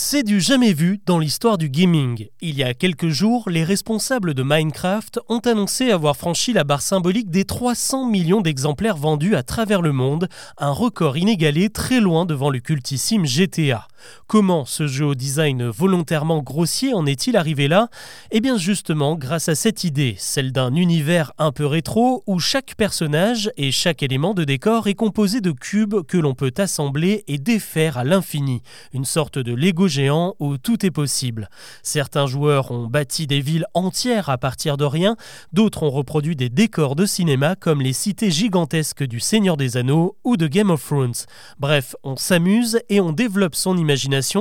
C'est du jamais vu dans l'histoire du gaming. Il y a quelques jours, les responsables de Minecraft ont annoncé avoir franchi la barre symbolique des 300 millions d'exemplaires vendus à travers le monde, un record inégalé très loin devant le cultissime GTA. Comment ce jeu au design volontairement grossier en est-il arrivé là? Eh bien justement grâce à cette idée, celle d'un univers un peu rétro où chaque personnage et chaque élément de décor est composé de cubes que l'on peut assembler et défaire à l'infini, une sorte de Lego géant où tout est possible. Certains joueurs ont bâti des villes entières à partir de rien, d'autres ont reproduit des décors de cinéma comme les cités gigantesques du Seigneur des Anneaux ou de Game of Thrones. Bref, on s'amuse et on développe son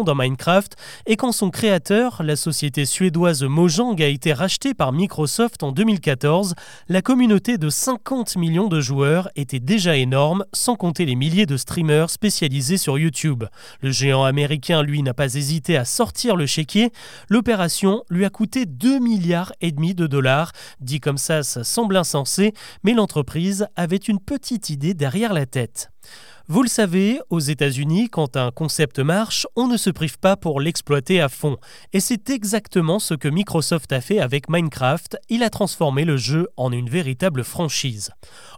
dans Minecraft, et quand son créateur, la société suédoise Mojang, a été racheté par Microsoft en 2014, la communauté de 50 millions de joueurs était déjà énorme, sans compter les milliers de streamers spécialisés sur YouTube. Le géant américain, lui, n'a pas hésité à sortir le chéquier. L'opération lui a coûté 2 milliards et demi de dollars. Dit comme ça, ça semble insensé, mais l'entreprise avait une petite idée derrière la tête. Vous le savez, aux États-Unis, quand un concept marche, on ne se prive pas pour l'exploiter à fond. Et c'est exactement ce que Microsoft a fait avec Minecraft, il a transformé le jeu en une véritable franchise.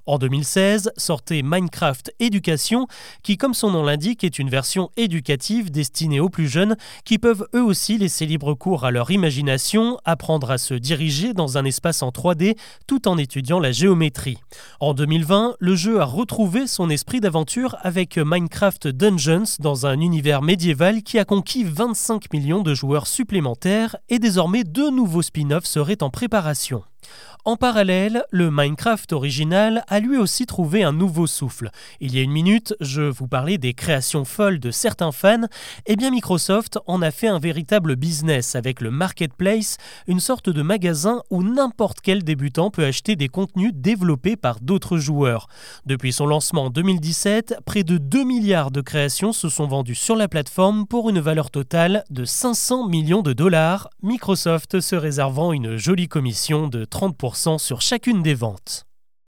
En 2016, sortait Minecraft Éducation, qui comme son nom l'indique est une version éducative destinée aux plus jeunes, qui peuvent eux aussi laisser libre cours à leur imagination, apprendre à se diriger dans un espace en 3D tout en étudiant la géométrie. En 2020, le jeu a retrouvé son esprit d'aventure avec Minecraft Dungeons dans un univers médiéval qui a conquis 25 millions de joueurs supplémentaires et désormais deux nouveaux spin-offs seraient en préparation. En parallèle, le Minecraft original a lui aussi trouvé un nouveau souffle. Il y a une minute, je vous parlais des créations folles de certains fans. Eh bien, Microsoft en a fait un véritable business avec le Marketplace, une sorte de magasin où n'importe quel débutant peut acheter des contenus développés par d'autres joueurs. Depuis son lancement en 2017, près de 2 milliards de créations se sont vendues sur la plateforme pour une valeur totale de 500 millions de dollars, Microsoft se réservant une jolie commission de 30% sur chacune des ventes.